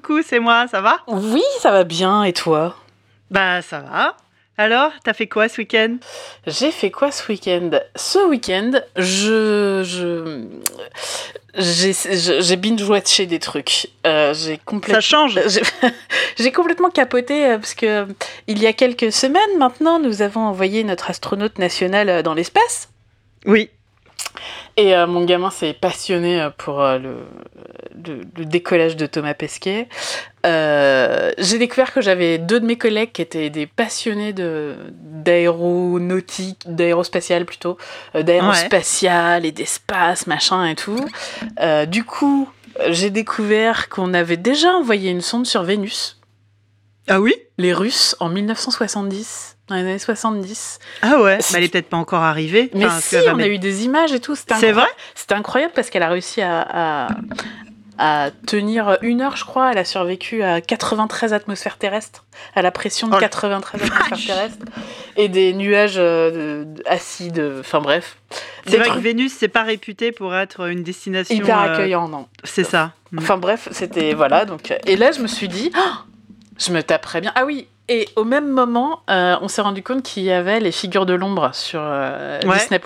Coucou, c'est moi, ça va? Oui, ça va bien, et toi? Bah ça va. Alors, t'as fait quoi ce week-end? J'ai fait quoi ce week-end? Ce week-end, je, je, j'ai, binge-watché des trucs. Euh, j'ai complètement. Ça change. J'ai, complètement capoté euh, parce que euh, il y a quelques semaines maintenant, nous avons envoyé notre astronaute national dans l'espace. Oui. Et euh, mon gamin s'est passionné euh, pour euh, le, le, le décollage de Thomas Pesquet. Euh, j'ai découvert que j'avais deux de mes collègues qui étaient des passionnés de, d'aéronautique, d'aérospatial plutôt, euh, d'aérospatial et d'espace, machin et tout. Du coup, j'ai découvert qu'on avait déjà envoyé une sonde sur Vénus, Ah oui? Les Russes, en 1970. Dans les années 70. Ah ouais bah, Elle est peut-être pas encore arrivée. Mais Enfin, si, on a eu des images et tout. C'est vrai C'était incroyable parce qu'elle a réussi à, à, à tenir une heure, je crois. Elle a survécu à 93 atmosphères terrestres, à la pression de Oh, 93 atmosphères terrestres, et des nuages euh, de- acides. Enfin bref. C'est vrai que Vénus, c'est pas réputé pour être une destination. hyper euh, accueillant, non. C'est ça. Enfin bref, c'était voilà donc et là je me suis dit Oh je me taperais bien. Ah oui, et au même moment, euh, on s'est rendu compte qu'il y avait les figures de l'ombre sur euh, Ouais. Disney+.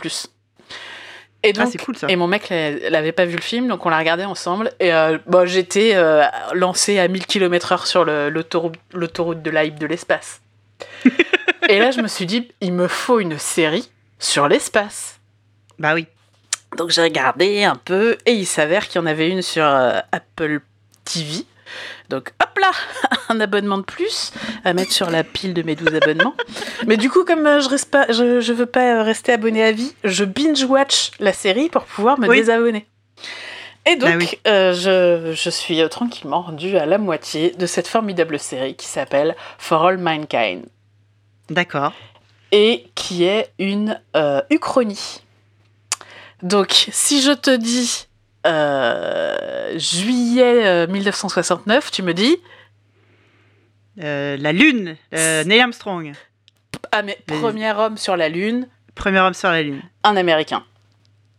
Et Ah, donc c'est cool ça. et mon mec l'a- l'avait pas vu le film, donc on l'a regardé ensemble. Et euh, bon, j'étais euh, lancé à 1000 km/h sur l'autoroute de l'hype de l'espace. et là, je me suis dit, il me faut une série sur l'espace. Bah oui. Donc j'ai regardé un peu et il s'avère qu'il y en avait une sur euh, Apple TV. Donc hop là, un abonnement de plus à mettre sur la pile de mes 12 abonnements. Mais du coup, comme euh, je reste pas, je, je veux pas euh, rester abonné à vie, je binge-watch la série pour pouvoir me Oui. désabonner. Et donc, Ah oui. euh, je, je suis tranquillement rendue à la moitié de cette formidable série qui s'appelle For All Mankind D'accord. et qui est une euh, uchronie. Donc, si je te dis euh, juillet euh, 1969, tu me dis Euh, la Lune, euh, Neil Armstrong, ah mais Mais- premier homme sur la lune, premier homme sur la Lune. un Américain.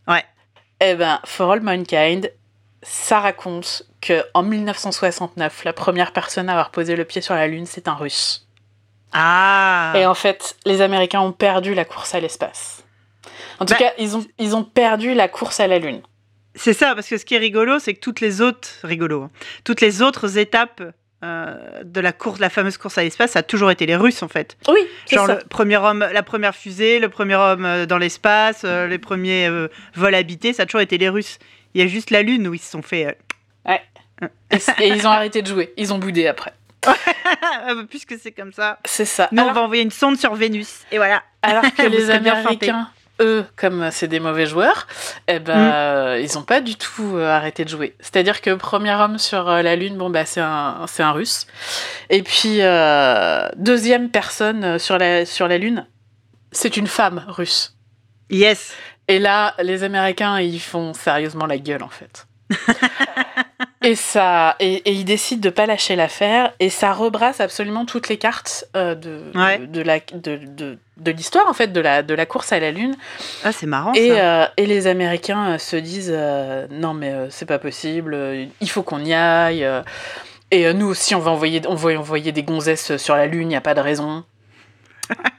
Ouais. Eh ben, For All Mankind, ça raconte que en 1969, la première personne à avoir posé le pied sur la lune, c'est un Russe. Ah. Et en fait, les Américains ont perdu la course à l'espace. En tout Bah, cas, ils ont, ils ont perdu la course à la lune. C'est ça, parce que ce qui est rigolo, c'est que toutes les autres, rigolo, hein, toutes les autres étapes euh, de la course, la fameuse course à l'espace, ça a toujours été les Russes en fait. Oui, c'est Genre ça. le premier homme, la première fusée, le premier homme euh, dans l'espace, euh, les premiers euh, vols habités, ça a toujours été les Russes. Il y a juste la Lune où ils se sont fait. euh, Et, et ils ont arrêté de jouer. Ils ont boudé après. Ah, puisque c'est comme ça. C'est ça. Nous, on va envoyer une sonde sur Vénus. Et voilà. alors que les. Américains, eux, comme c'est des mauvais joueurs, eh ben, Mm. euh, ils ont pas du tout euh, arrêté de jouer. C'est-à-dire que premier homme sur euh, la Lune, bon, bah, c'est un, c'est un Russe. Et puis, euh, deuxième personne sur la, sur la Lune, c'est une femme russe. Yes. Et là, les Américains, ils font sérieusement la gueule, en fait. et ça, et, et ils décident de pas lâcher l'affaire, et ça rebrasse absolument toutes les cartes euh, de, Ouais. de, de la, de, de, de l'histoire, en fait, de la, de la course à la Lune. Ah, c'est marrant Et, ça. euh, et les Américains euh, se disent euh, non, mais c'est pas possible, il faut qu'on y aille. et nous aussi, on va envoyer, on va envoyer des gonzesses sur la Lune, il n'y a pas de raison.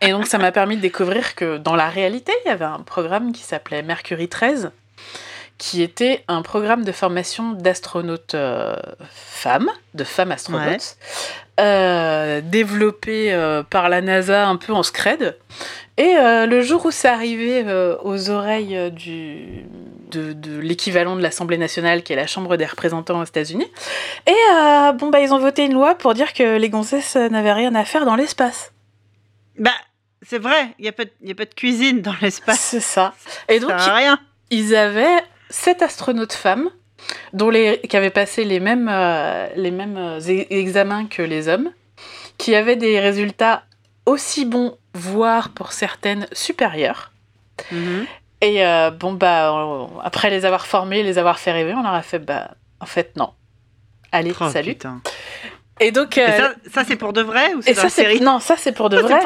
et donc, ça m'a permis de découvrir que dans la réalité, il y avait un programme qui s'appelait Mercury 13, qui était un programme de formation d'astronautes euh, femmes, de femmes astronautes, euh, développé euh, par la NASA un peu en scred. Et le jour où c'est arrivé aux oreilles du, de, de l'équivalent de l'Assemblée nationale, qui est la Chambre des représentants aux États-Unis, et bon bah ils ont voté une loi pour dire que les gonzesses n'avaient rien à faire dans l'espace. Bah, c'est vrai, il n'y a, pas de- y a pas de cuisine dans l'espace. C'est ça. Et donc Ça rien. ils avaient sept astronautes femmes dont les, qui avaient passé les mêmes, euh, les mêmes euh, e- examens que les hommes, qui avaient des résultats aussi bons, voire pour certaines supérieurs. Mhm. Et euh, bon, bah, on- après les avoir formés, les avoir fait rêver, on leur a fait, bah, en fait, non. Allez, Oh, salut. putain. Et donc. Et euh, ça, ça, c'est pour de vrai ou c'est ça, série non, ça c'est pour de vrai.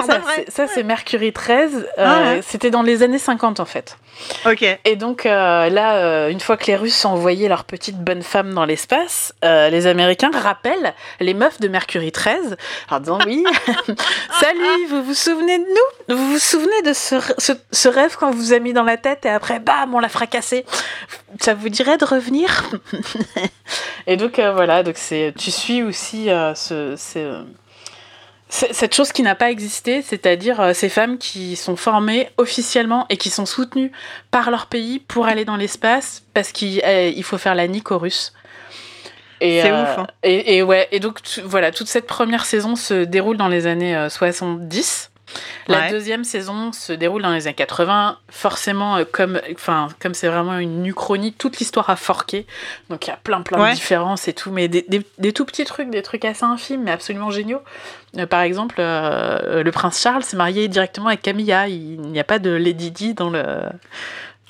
ça, c'est- Mercury 13. euh, Ah ouais. C'était dans les années 50 en fait. Ok. Et donc euh, là, une fois que les Russes ont envoyé leurs petites bonnes femmes dans l'espace, les Américains rappellent les meufs de Mercury 13 en disant oui, salut, vous vous souvenez de nous? Vous vous souvenez de ce, ce- ce rêve qu'on vous a mis dans la tête et après, bam, on l'a fracassé? Ça vous dirait de revenir? Et donc voilà, donc c'est, tu suis aussi euh, ce, ce- c- cette chose qui n'a pas existé, c'est-à-dire euh, ces femmes qui sont formées officiellement et qui sont soutenues par leur pays pour aller dans l'espace parce qu'il il faut faire la nique aux Russes. Et, C'est euh, ouf, hein. Et, et ouais, et donc tu- voilà, toute cette première saison se déroule dans les années euh, 70. La Ouais. deuxième saison se déroule dans les années 80. Forcément, euh, comme enfin comme c'est vraiment une uchronie, toute l'histoire a forqué. Donc il y a plein plein Ouais. de différences et tout, mais des, des- des tout petits trucs, des trucs assez infimes, mais absolument géniaux. Euh, par exemple, euh, le prince Charles s'est marié directement avec Camilla. Il n'y a pas de Lady Di dans le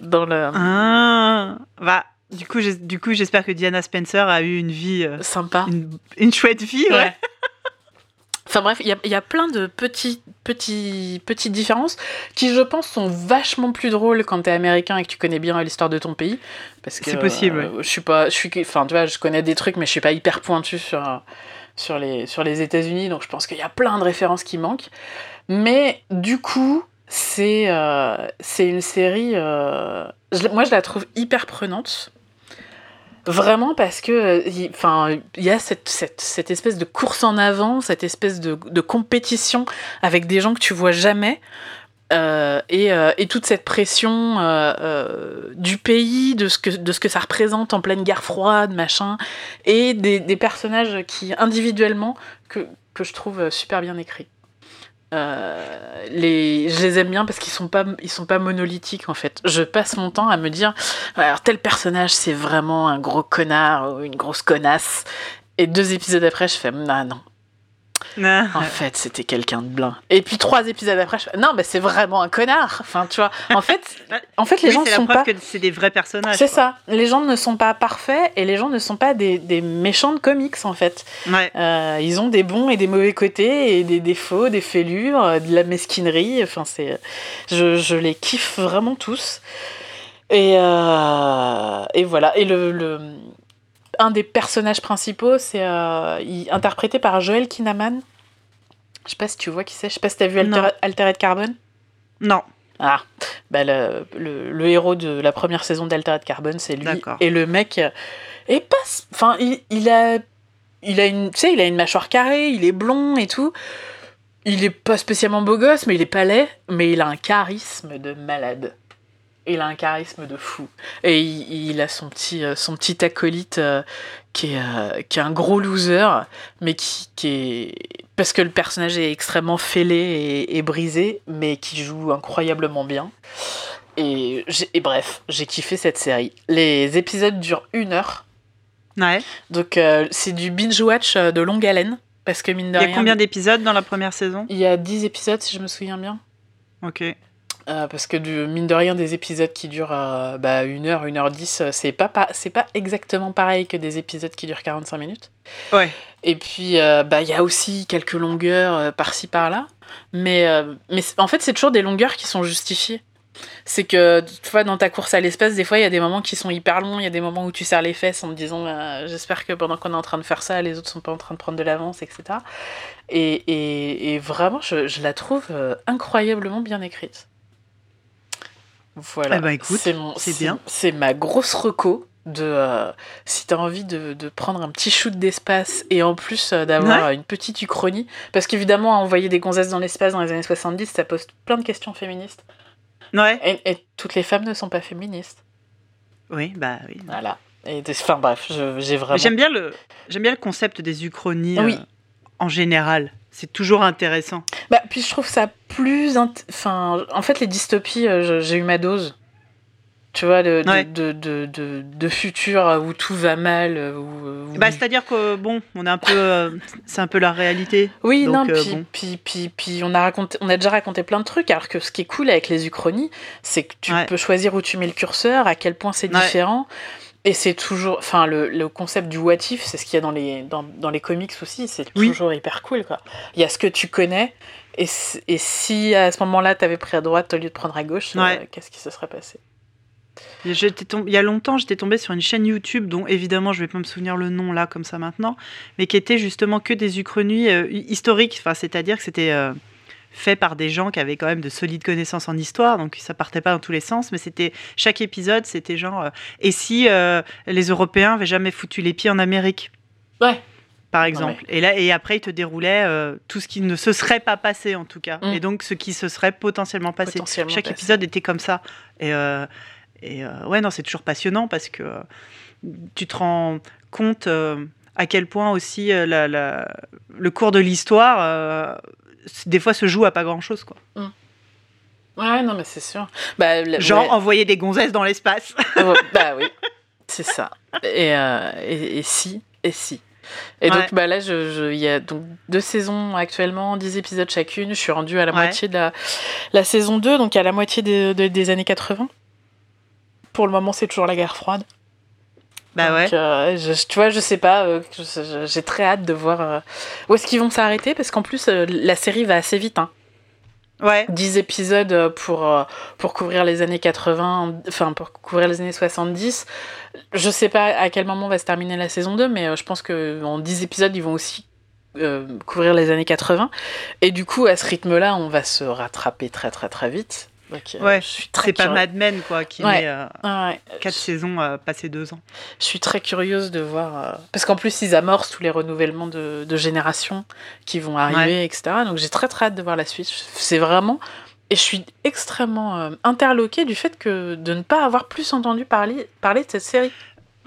dans le Ah. Bah, du coup, j'ai- du coup, j'espère que Diana Spencer a eu une vie, euh, sympa. une, une chouette vie, ouais. Ouais. Enfin bref, il y a, il y a plein de petits, petits, petites différences qui, je pense, sont vachement plus drôles quand t'es américain et que tu connais bien l'histoire de ton pays. Parce que C'est possible, euh, je suis pas, je suis, enfin tu vois, je connais des trucs, mais je suis pas hyper pointu sur sur les sur les États-Unis, donc je pense qu'il y a plein de références qui manquent. Mais du coup, c'est euh, c'est une série. euh, je- moi, je la trouve hyper prenante. Vraiment parce que, euh, enfin, il y a cette, cette, espèce de course en avant, cette espèce de, compétition avec des gens que tu vois jamais, euh, et, euh, et toute cette pression du pays, de ce, que, de ce que ça représente en pleine guerre froide, machin, et des, des personnages qui, individuellement, que, que je trouve super bien écrits. Euh, les, je les aime bien parce qu'ils sont pas ils sont pas monolithiques en fait. Je passe mon temps à me dire alors tel personnage c'est vraiment un gros connard ou une grosse connasse et deux épisodes après je fais ah non. En fait c'était quelqu'un de blanc et puis trois épisodes après je non mais c'est vraiment un connard enfin tu vois en fait en fait les Oui, gens c'est la sont preuve pas que c'est des vrais personnages. c'est ça les gens ne sont pas parfaits et les gens ne sont pas des, des méchants de comics en fait Ouais. euh, ils ont des bons et des mauvais côtés, et des défauts, des fêlures, euh, de la mesquinerie. Enfin, c'est, je, je les kiffe vraiment tous. Et, euh, et voilà. Et le, le- un des personnages principaux, c'est euh, interprété par Joel Kinnaman. Je sais pas si tu vois qui c'est. Je sais pas si t'as vu Alter-. Altered Carbon. Non. Ah, bah le, le, le héros de la première saison d'Altered Carbon, c'est lui. Et le mec euh, est pas. Enfin, il, il a. Il a une. Tu sais, il a une mâchoire carrée, il est blond et tout. Il est pas spécialement beau gosse, mais il est pas laid. Mais il a un charisme de malade. Il a un charisme de fou. Et il, il a son petit, euh, son petit acolyte euh, qui, est, euh, qui est un gros loser, mais qui, qui est. Parce que le personnage est extrêmement fêlé et, et brisé, mais qui joue incroyablement bien. Et, et bref, j'ai kiffé cette série. Les épisodes durent une heure. Ouais. Donc euh, c'est du binge-watch de longue haleine. Parce que mine de Il y a rien. combien d'épisodes dans la première saison? Il y a 10 épisodes, si je me souviens bien. Ok. Euh, parce que du, mine de rien, des épisodes qui durent euh, bah, 1 heure, 1 heure 10, euh, c'est pas, pas, c'est pas exactement pareil que des épisodes qui durent 45 minutes. Ouais. Et puis, euh, bah, il y a aussi quelques longueurs par-ci par-là. Mais, mais en fait, c'est toujours des longueurs qui sont justifiées. C'est que, tu vois, dans ta course à l'espace, des fois, il y a des moments qui sont hyper longs, il y a des moments où tu serres les fesses en te disant J'espère que pendant qu'on est en train de faire ça, les autres sont pas en train de prendre de l'avance, etc. Et, et, et vraiment, je, je la trouve incroyablement bien écrite. Voilà. Eh ben, écoute, mon- c'est bien. C'est ma grosse reco de euh, si t'as envie de, de prendre un petit shoot d'espace et en plus euh, d'avoir une petite uchronie parce qu'évidemment envoyer des gonzesses dans l'espace dans les années 70 ça pose plein de questions féministes Ouais. et, et toutes les femmes ne sont pas féministes Oui, bah oui. voilà et enfin bref je- j'ai vraiment J'aime bien le, j'aime bien le concept des uchronies Oui. euh, en général. C'est toujours intéressant. bah puis je trouve ça plus int- enfin en fait les dystopies euh, j'ai eu ma dose tu vois de, de, Ouais. de, de, futur où tout va mal euh, où, où- Bah, c'est-à-dire que bon, on est un peu, euh, c'est un peu la réalité. Oui, Donc, non, euh, puis, bon. puis, puis, puis on, a raconté, on a déjà raconté plein de trucs, alors que ce qui est cool avec les uchronies, c'est que tu Ouais. peux choisir où tu mets le curseur, à quel point c'est Ouais. différent. Et c'est toujours. Enfin, le, le concept du what if, c'est ce qu'il y a dans les, dans, dans les comics aussi. C'est Oui. toujours hyper cool, quoi. Il y a ce que tu connais. Et, et si à ce moment-là, tu avais pris à droite au lieu de prendre à gauche, euh, qu'est-ce qui se serait passé? Il y a longtemps, j'étais tombée sur une chaîne YouTube dont évidemment je vais pas me souvenir le nom là comme ça maintenant, mais qui était justement que des uchronies euh, historiques. Enfin, c'est-à-dire que c'était euh, fait par des gens qui avaient quand même de solides connaissances en histoire, donc ça partait pas dans tous les sens, mais c'était chaque épisode, c'était genre euh, et si euh, les Européens avaient jamais foutu les pieds en Amérique, Ouais. par exemple. Et là et après il te déroulait euh, tout ce qui ne se serait pas passé en tout cas, Mm. et donc ce qui se serait potentiellement passé. Potentiellement Chaque passé. épisode était comme ça. Et, et ouais, non, c'est toujours passionnant parce que tu te rends compte à quel point aussi la- la- le cours de l'histoire, des fois, se joue à pas grand-chose. quoi. Ouais, non, mais c'est sûr. Bah, le- Genre ouais. envoyer des gonzesses dans l'espace. Ouais, bah oui, c'est ça. Et, euh, et, et si, et si. Et donc bah là, je, je- il y a donc deux saisons actuellement, 10 épisodes chacune. Je suis rendue à la Ouais. moitié de la, la saison 2, donc à la moitié des- de- des années 80. Pour le moment, c'est toujours la guerre froide. Bah ouais. Donc, euh, je- tu vois, je sais pas, euh, j'ai très hâte de voir euh, où est-ce qu'ils vont s'arrêter, parce qu'en plus, la série va assez vite. Hein. Ouais. 10 épisodes pour, pour couvrir les années 80, enfin pour couvrir les années 70. Je sais pas à quel moment va se terminer la saison 2, mais je pense qu'en 10 épisodes, ils vont aussi couvrir les années 80. Et du coup, à ce rythme-là, on va se rattraper très très très vite. Donc, euh, Ouais, je suis très C'est pas Mad Men, quoi, qui Ouais. met euh, Ah ouais. quatre saisons euh, passées deux ans. Je suis très curieuse de voir. euh, Parce qu'en plus, ils amorcent tous les renouvellements de, de générations qui vont arriver, etc. Donc j'ai très très hâte de voir la suite. C'est vraiment. Et je suis extrêmement euh, interloquée du fait que de ne pas avoir plus entendu parler, parler de cette série.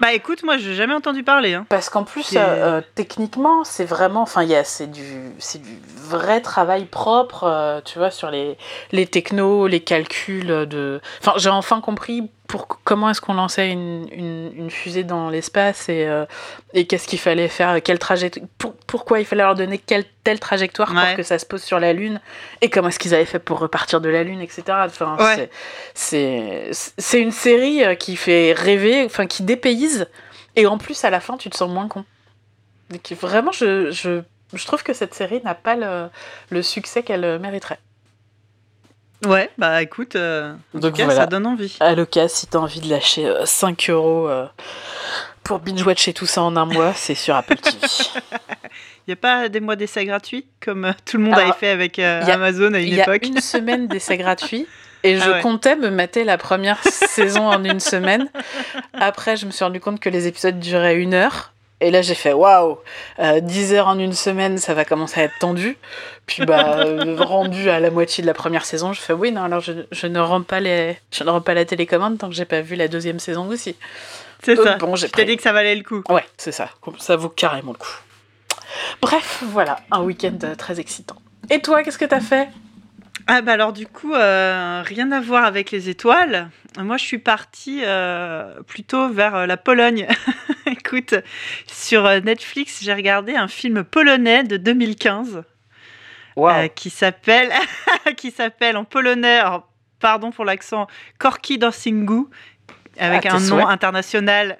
Bah écoute, moi, j'ai jamais entendu parler. Hein. Parce qu'en plus, euh, euh, techniquement, c'est vraiment. Enfin, c'est du, c'est du vrai travail propre, euh, tu vois, sur les, les technos, les calculs de. Enfin, j'ai enfin compris pour comment est-ce qu'on lançait une, une, une fusée dans l'espace et, euh, et qu'est-ce qu'il fallait faire, quelle trajectoire, pour, pourquoi il fallait leur donner quelle telle trajectoire Ouais. pour que ça se pose sur la Lune et comment est-ce qu'ils avaient fait pour repartir de la Lune, etc. Enfin, Ouais. c'est- une série euh, qui fait rêver, enfin qui dépayse et en plus à la fin tu te sens moins con. Donc, vraiment, je, je, je trouve que cette série n'a pas le, le succès qu'elle mériterait. Ouais, bah écoute, euh, en Donc tout cas, voilà. ça donne envie. À l'occasion, si t'as envie de lâcher euh, 5 euros euh, pour binge-watcher tout ça en un mois, c'est sur Apple TV. Il n'y a pas des mois d'essai gratuits, comme euh, tout le monde Alors, avait fait avec euh, a- Amazon à une Il y a époque? une semaine d'essai gratuit. Et je Ah ouais. comptais me mater la première saison en une semaine. Après, je me suis rendu compte que les épisodes duraient une heure. Et là, j'ai fait waouh, euh, 10 heures en une semaine, ça va commencer à être tendu. Puis, bah, euh, rendu à la moitié de la première saison, je fais oui, non, alors je, je ne rends pas les, je ne rends pas la télécommande tant que j'ai pas vu la deuxième saison aussi. C'est ça. bon, j'ai dit que ça valait le coup. Ouais, c'est ça. Ça vaut carrément le coup. Bref, voilà, un week-end euh, très excitant. Et toi, qu'est-ce que t'as fait? Ah bah alors du coup, euh, rien à voir avec les étoiles. Moi, je suis partie euh, plutôt vers euh, la Pologne. Écoute, sur euh, Netflix, j'ai regardé un film polonais de 2015 euh, qui s'appelle, qui s'appelle en polonais, alors, pardon pour l'accent, Korki Dorsingu, avec Ah, un nom souhaits. international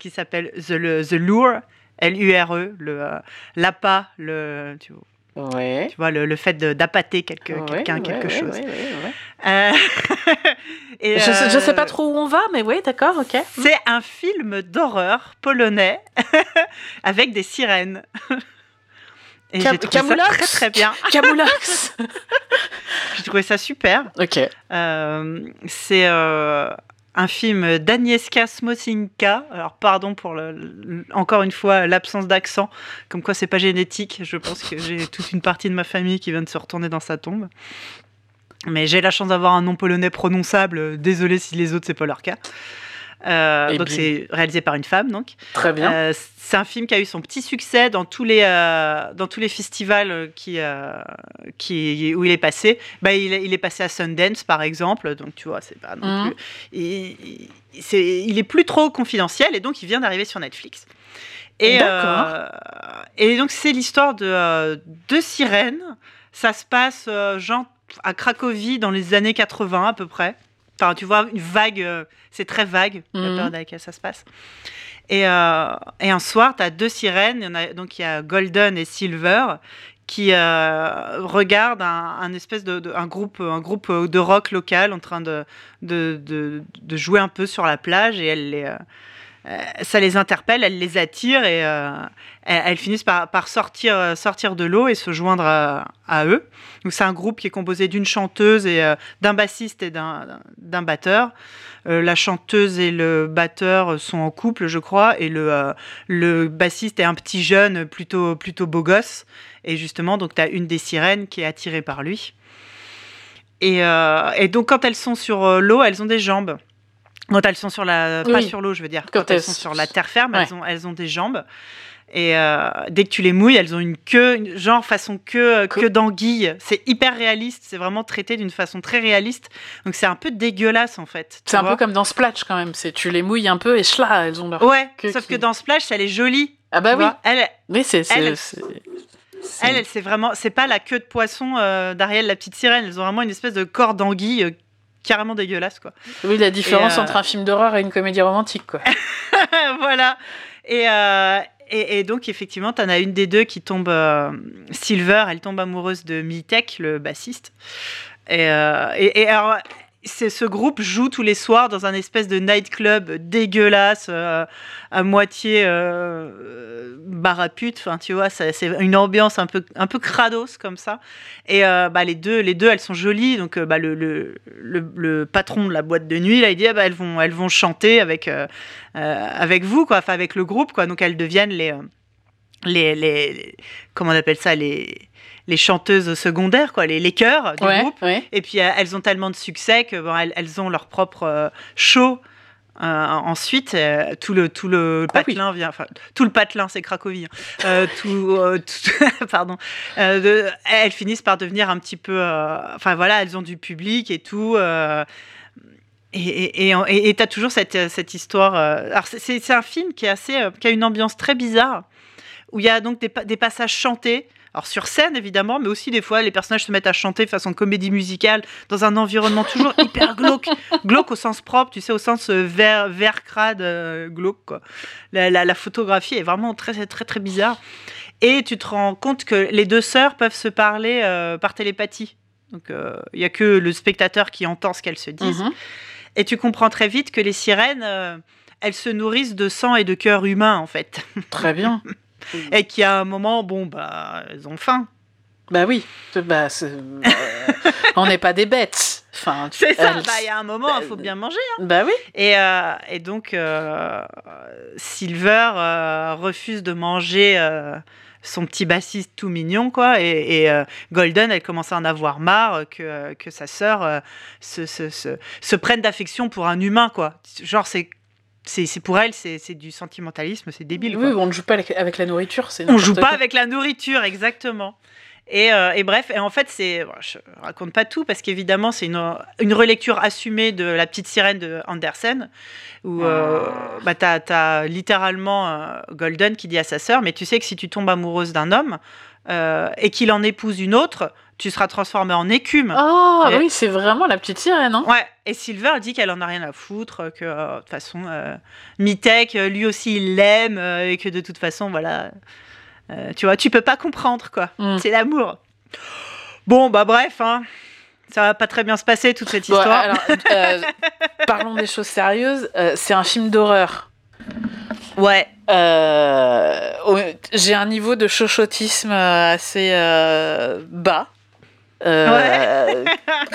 qui s'appelle The, le- The Lure, L-U-R-E, le euh, l'appât, le, tu, vois, Ouais. tu vois, le, le fait d'appâter Ouais, quelqu'un, ouais, quelque ouais, chose. ouais, ouais, ouais. Euh, et, Je, je sais pas euh, trop où on va, mais oui, d'accord, ok. C'est un film d'horreur polonais avec des sirènes. Et Cam- j'ai trouvé ça Camoulox très très bien. Camoulox J'ai trouvé ça super. Ok. Euh, c'est euh, un film d'Agnieszka Smocinka. Alors pardon pour encore une fois l'absence d'accent, comme quoi c'est pas génétique. Je pense que j'ai toute une partie de ma famille qui vient de se retourner dans sa tombe. Mais j'ai la chance d'avoir un nom polonais prononçable. Désolé si les autres c'est pas leur cas. Euh, donc c'est réalisé par une femme donc. Très bien. Euh, c'est un film qui a eu son petit succès dans tous les, euh, dans tous les festivals qui, qui, où il est passé. Bah, il, est- il est passé à Sundance, par exemple. Donc, tu vois, c'est pas non Mhm. plus. Il, c'est, il est plus trop confidentiel et donc il vient d'arriver sur Netflix. Et, D'accord. et donc, c'est l'histoire de deux sirènes. Ça se passe, genre, à Cracovie dans les années 80 à peu près. Enfin, tu vois, une vague, euh, c'est très vague, la Mhm. période à laquelle ça se passe. Et, euh, et un soir, tu as deux sirènes, il y en a, donc il y a Golden et Silver, qui euh, regardent un, un espèce de, de- un groupe, un groupe de rock local en train de, de, de, de jouer un peu sur la plage et elles les, euh, ça les interpelle, elles les attirent et euh, elles, finissent par, euh, sortir de l'eau et se joindre à, eux. Donc c'est un groupe qui est composé d'une chanteuse et euh, d'un bassiste et d'un batteur. Euh, la chanteuse et le batteur sont en couple, je crois, et le, euh, bassiste est un petit jeune plutôt, plutôt beau gosse. Et justement, donc tu as une des sirènes qui est attirée par lui. Et, euh, donc quand elles sont sur euh, l'eau, elles ont des jambes. Quand elles sont sur la, pas sur l'eau, je veux dire. Quand Quand, elles elles sont sur la terre ferme, Ouais. elles, ont, elles ont des jambes. Et euh, dès que tu les mouilles, elles ont une queue, une- genre façon queue, Que- queue d'anguille. C'est hyper réaliste. C'est vraiment traité d'une façon très réaliste. Donc c'est un peu dégueulasse en fait. C'est un peu comme dans Splash quand même. C'est tu les mouilles un peu et là, elles ont leur. Ouais, queue sauf qui- que dans Splash, elle est jolie. Ah bah oui. Elle, Mais c'est. Elle- c'est- elle, vraiment, c'est pas la queue de poisson euh, d'Ariel la petite sirène. Elles ont vraiment une espèce de corps d'anguille euh, carrément dégueulasse quoi. Oui, la différence euh, entre un film d'horreur et une comédie romantique, quoi. voilà. Et, euh, et, et donc, effectivement, tu en as une des deux qui tombe. euh, Silver, elle tombe amoureuse de Mitek, le bassiste. Et, et, et alors. Ce groupe joue tous les soirs dans un espèce de nightclub dégueulasse, euh, à moitié euh, euh, bar à pute. Enfin, tu vois, c'est une ambiance un peu, un peu crados comme ça. Et euh, bah, les deux, les deux, elles sont jolies. Donc, euh, bah, le, le, le, patron de la boîte de nuit, il dit, ah, bah, elles vont, elles vont chanter avec, avec vous, quoi, enfin avec le groupe, quoi. Donc elles deviennent les, les, les- comment on appelle ça, les, les chanteuses secondaires, quoi, les, les chœurs du Ouais, groupe. ouais. Et puis euh, elles ont tellement de succès que bon, elles, elles ont leur propre euh, show. Euh, ensuite, euh, tout le tout le Ah oui. patelin vient, enfin tout le patelin, c'est Cracovie. hein. Euh, tout, tout- pardon. De- elles finissent par devenir un petit peu, enfin voilà, elles ont du public et tout. et et t'as toujours cette cette histoire. alors c'est- un film qui est assez, qui a une ambiance très bizarre où il y a donc des passages chantés. Alors sur scène évidemment, mais aussi des fois les personnages se mettent à chanter façon comédie musicale dans un environnement toujours hyper glauque, glauque au sens propre, tu sais au sens euh, vert, vert crade euh, glauque quoi. La, la- la photographie est vraiment très très très bizarre et tu te rends compte que les deux sœurs peuvent se parler euh, par télépathie. Donc euh, il y a que le spectateur qui entend ce qu'elles se disent Mhm. et tu comprends très vite que les sirènes elles se nourrissent de sang et de cœur humain en fait Très bien. et qu'il y a un moment bon bah elles ont faim. Bah oui. Bah, euh, on n'est pas des bêtes. Enfin, C'est ça, bah, il y a un moment, il faut bien manger. Bah oui. Et, euh, et donc, euh, Silver euh, refuse de manger son petit bassiste tout mignon, quoi. Et, et, Golden, elle commence à en avoir marre que, que sa sœur se, se, se, se prenne d'affection pour un humain, quoi. Genre, c'est. C'est pour elle, c'est du sentimentalisme, c'est débile. quoi. Oui, on ne joue pas avec- la nourriture. c'est On joue pas quoi. avec la nourriture, exactement. Et, euh, et bref, et en fait, c'est, bon, je raconte pas tout parce qu'évidemment, c'est une, une relecture assumée de La Petite Sirène de Andersen, où euh, bah, t'as, t'as littéralement euh, Golden qui dit à sa sœur, mais tu sais que si tu tombes amoureuse d'un homme et qu'il en épouse une autre, tu seras transformée en écume. Oh, Et- oui, c'est vraiment la petite sirène. Hein Ouais, et Silver dit qu'elle en a rien à foutre, que euh, de toute façon, euh, Mitek, euh, lui aussi, il l'aime, euh, et que de toute façon, voilà, euh, tu vois, tu peux pas comprendre, quoi. Mm. C'est l'amour. Bon, bah bref, hein, ça va pas très bien se passer, toute cette Bon, histoire. alors, euh, parlons des choses sérieuses. Euh, c'est un film d'horreur. Ouais, Euh, J'ai un niveau de chochotisme assez bas. Euh,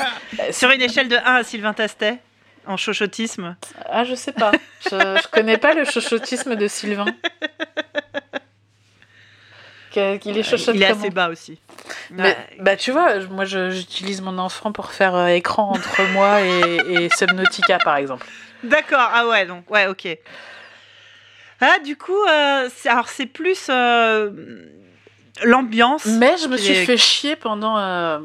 sur une échelle de 1 à Sylvain Tastet, en chochotisme. Ah, je sais pas. Je, je connais pas le chochotisme de Sylvain. Qu'il est chochote il est assez bas aussi. Mais, Ouais. bah tu vois, moi j'utilise mon enfant pour faire euh, écran entre moi et, et Subnautica par exemple. D'accord, ah ouais, donc, ouais, ok. Ah, du coup, euh, c'est- alors c'est plus euh, l'ambiance. Mais je me suis fait chier pendant. euh,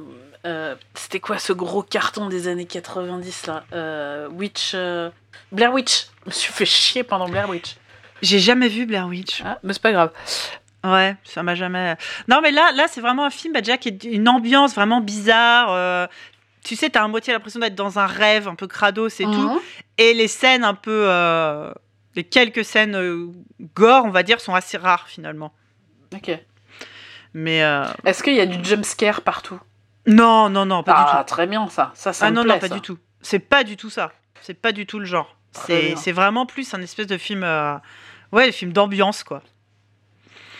euh, C'était quoi ce gros carton des années 90 là Euh, Witch. euh, Blair Witch. Je me suis fait chier pendant Blair Witch. J'ai jamais vu Blair Witch. Ah, mais c'est pas grave. Ouais, ça m'a jamais. Non, mais là, là, c'est vraiment un film bah, déjà qui est une ambiance vraiment bizarre. tu sais, t'as à moitié l'impression d'être dans un rêve un peu crado, c'est tout. Mhm. Et les scènes un peu. euh, les quelques scènes euh, gore, on va dire, sont assez rares finalement. Ok. Mais. euh, Est-ce qu'il y a du jump scare partout? Non, non, non, pas du tout. Ah, très bien ça. Ça, ça Ah me non, plaît, non, pas ça. du tout. C'est pas du tout ça. C'est pas du tout le genre. C'est vraiment plus un espèce de film. euh, Ouais, film d'ambiance, quoi.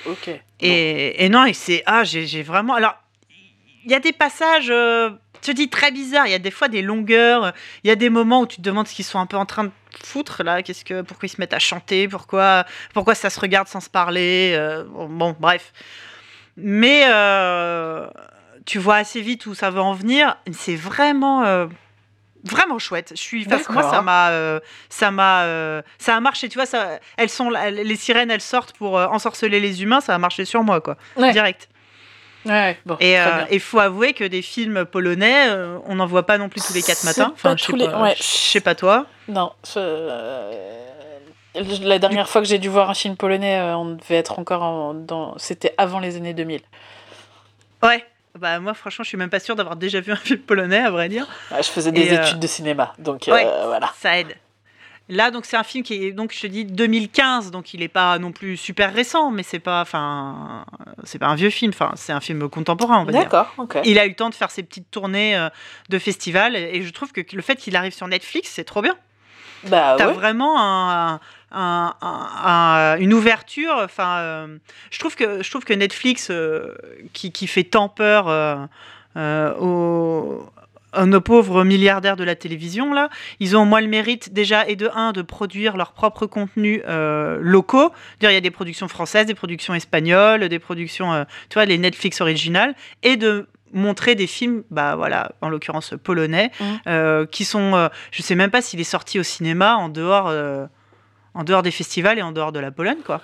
Ok. Et, et non, et c'est. Ah, j'ai vraiment. Alors, il y a des passages. euh, te dis très bizarres. Il y a des fois des longueurs. Il y a des moments où tu te demandes ce qu'ils sont un peu en train de foutre là. Qu'est-ce que pourquoi ils se mettent à chanter? Pourquoi pourquoi ça se regarde sans se parler? Euh, bon, bref. Mais euh, tu vois assez vite où ça va en venir. C'est vraiment. euh, Vraiment chouette. Je suis parce que moi ça m'a euh, ça m'a euh, ça a marché. Tu vois ça elles sont les sirènes elles sortent pour euh, ensorceler les humains. Ça a marché sur moi quoi Ouais. direct. Ouais, bon. Et il faut avouer que des films polonais, on n'en voit pas non plus tous les quatre matins. pas je sais tous les- pas, ouais. pas toi. Non, je- la dernière fois que j'ai dû voir un film polonais, euh, on devait être encore en- dans. C'était avant les années 2000. Ouais. Bah moi franchement, je suis même pas sûre d'avoir déjà vu un film polonais à vrai dire. Ouais, je faisais des Et, euh, études de cinéma, donc ouais. euh, voilà. Ça aide. Là donc c'est un film qui est donc je te dis 2015 donc il est pas non plus super récent mais c'est pas enfin c'est pas un vieux film enfin c'est un film contemporain on va dire. D'accord, ok. Il a eu le temps de faire ses petites tournées de festival et et je trouve que le fait qu'il arrive sur Netflix c'est trop bien. Bah T'as ouais. vraiment un- un- un- un- une ouverture. Enfin, euh, je trouve que je trouve que Netflix, euh, qui, qui fait tant peur euh, aux, à nos pauvres milliardaires de la télévision là, ils ont au moins le mérite déjà et de un de produire leurs propres contenus locaux. Dire il y a des productions françaises, des productions espagnoles, des productions, tu vois, les Netflix originales, et de montrer des films, bah voilà, en l'occurrence polonais, Mhm. euh, qui sont, euh, je sais même pas s'il est sorti au cinéma en dehors, euh, en dehors des festivals et en dehors de la Pologne, quoi.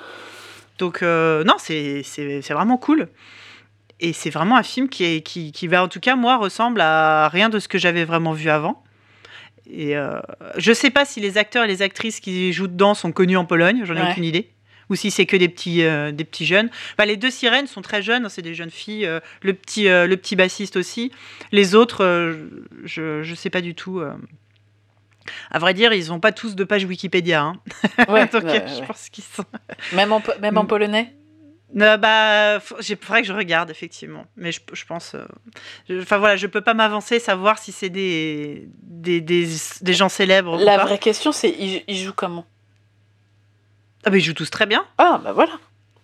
Donc euh, non, c'est vraiment cool. Et c'est vraiment un film qui, est, qui, qui va, en tout cas, moi, ressemble à rien de ce que j'avais vraiment vu avant. Et je sais pas si les acteurs et les actrices qui jouent dedans sont connus en Pologne, j'en ai Ouais. aucune idée. Ou si c'est que des petits, euh, des petits jeunes. Bah, les deux sirènes sont très jeunes, c'est des jeunes filles. euh, le, petit, euh, le petit bassiste aussi. Les autres, je ne sais pas du tout. À vrai dire, ils n'ont pas tous de page Wikipédia. hein. Ouais, Donc, ouais, je ouais. pense qu'ils sont. Même en, po- même en Mm. polonais? Euh, bah, j'ai- faudrait que je regarde effectivement, mais je, je pense. euh, je- Enfin voilà, je peux pas m'avancer, savoir si c'est des, des, des, des gens célèbres. ou La pas. vraie question, c'est ils, ils jouent comment? Ah mais ils jouent tous très bien. Ah, bah voilà.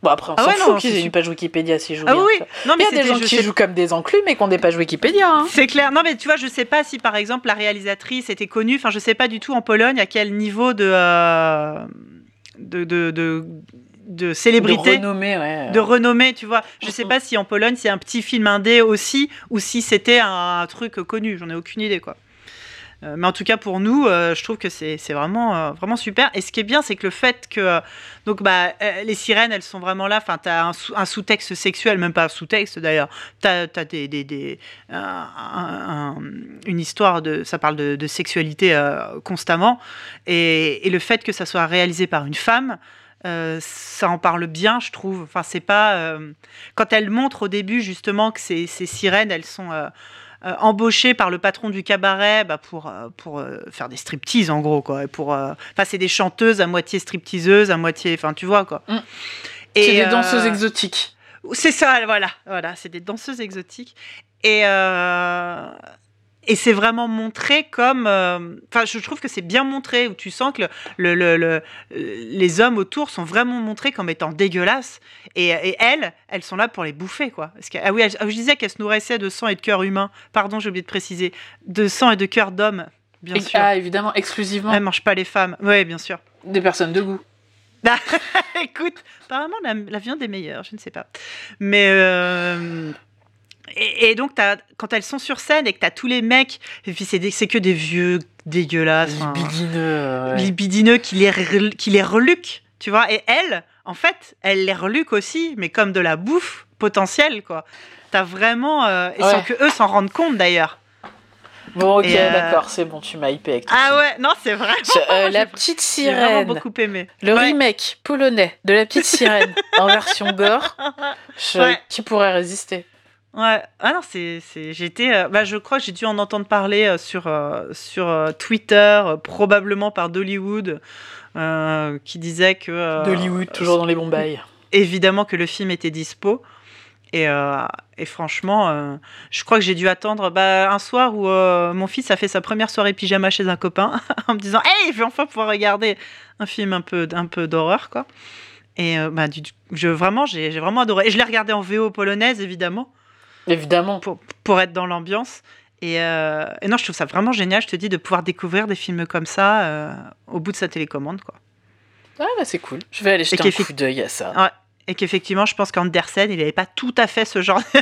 Bon, après, on Ah s'en ouais, fout qu'ils aient une page Wikipédia s'ils jouent Ah bien. oui. Non mais Il y a des gens qui sais- jouent comme des enclus, mais qui ont des pages Wikipédia. hein. C'est clair. Non mais tu vois, je sais pas si par exemple la réalisatrice était connue. Enfin, je sais pas du tout en Pologne à quel niveau de euh, de, de, de, de célébrité. De renommée, ouais. de renommée, tu vois. Je sais pas si en Pologne c'est un petit film indé aussi ou si c'était un, un truc connu. J'en ai aucune idée, quoi. Euh, mais en tout cas pour nous, euh, je trouve que c'est vraiment euh, vraiment super. Et ce qui est bien, c'est que le fait que donc bah les sirènes, elles sont vraiment là. Enfin, t'as un, un sous-texte sexuel, même pas un sous-texte d'ailleurs. T'as as des, des, des- un- un- un- une histoire de ça parle de, sexualité constamment. Et, le fait que ça soit réalisé par une femme. ça en parle bien, je trouve. Enfin, c'est pas quand elle montre au début justement que ces, sirènes, elles sont euh, embauchées par le patron du cabaret bah, pour euh, pour euh, faire des striptease en gros quoi. Et pour, euh, enfin, c'est des chanteuses à moitié stripteaseuses, à moitié, enfin, tu vois quoi. Mm. Et C'est des danseuses exotiques. c'est ça, voilà, voilà, c'est des danseuses exotiques. Et, et c'est vraiment montré comme. euh, Enfin, je trouve que c'est bien montré, où tu sens que le, le- le- le- les hommes autour sont vraiment montrés comme étant dégueulasses. Et, et elles, elles sont là pour les bouffer, quoi. Parce que, ah oui, je disais qu'elles se nourrissaient de sang et de cœur humain. Pardon, j'ai oublié de préciser. De sang et de cœur d'homme, bien Et- sûr. Ah, évidemment, exclusivement Elles mangent pas les femmes. Oui, bien sûr. des personnes de goût. Écoute, apparemment la, la viande est meilleure, je ne sais pas. Mais euh, et, et donc t'as- quand elles sont sur scène et que t'as tous les mecs, et puis c'est que des vieux dégueulasses, Libidineux. ouais. libidineux qui les qui les reluquent, tu vois. Et elles, en fait, elles les reluquent aussi, mais comme de la bouffe potentielle, quoi. T'as vraiment euh, et sans que eux s'en rendent compte d'ailleurs. Bon, ok, euh, d'accord, c'est bon, tu m'as hypé avec Ah ouais, non, c'est vrai. Euh, la J'ai- petite J'ai vraiment sirène. beaucoup aimé. Le Ouais. remake polonais de la petite sirène en version gore. Je- Ouais. Qui pourrait résister Ouais, ah non, c'est, j'étais, euh, bah, je crois que j'ai dû en entendre parler euh, sur, euh, sur Twitter, probablement par Dollywood, qui disait que. D'Hollywood, toujours dans les bons bails. évidemment que le film était dispo. Et, et franchement, je crois que j'ai dû attendre bah, un soir où mon fils a fait sa première soirée pyjama chez un copain en me disant Hey, je vais enfin pouvoir regarder un film un peu, un peu d'horreur, quoi. Et bah, du, je, vraiment, j'ai vraiment adoré. Et je l'ai regardé en VO polonaise, évidemment, Évidemment. pour, pour être dans l'ambiance. Et, euh, et non, je trouve ça vraiment génial, je te dis, de pouvoir découvrir des films comme ça euh, au bout de sa télécommande, quoi. Ah bah c'est cool. Je vais aller jeter un qu'effect- coup d'œil à ça. Ouais. Et qu'effectivement, je pense qu'Andersen, il n'avait pas tout à fait ce genre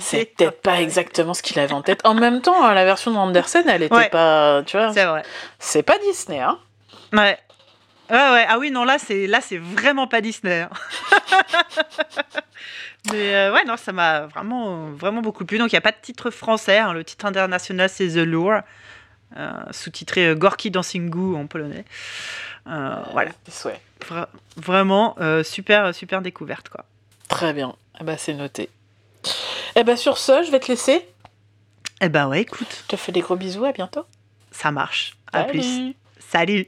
C'est d'idée. peut-être pas exactement ce qu'il avait en tête. En même temps, la version d'Andersen, elle était Ouais. pas. Tu vois, C'est vrai. c'est pas Disney, hein. Ouais. Ouais, ouais. Ah oui, non, là, c'est là, c'est vraiment pas Disney. hein. Mais euh, ouais, non, ça m'a vraiment, vraiment beaucoup plu. Donc, il n'y a pas de titre français. hein. Le titre international, c'est The Lure, euh, sous-titré euh, Gorki Dancingu en polonais. Euh, voilà. Vra- vraiment, super, super découverte, quoi. Très bien. Eh bah c'est noté. Eh bah sur ce, je vais te laisser. Eh ben ouais, écoute, Je te fais des gros bisous. À bientôt. ça marche. À plus. Salut. Salut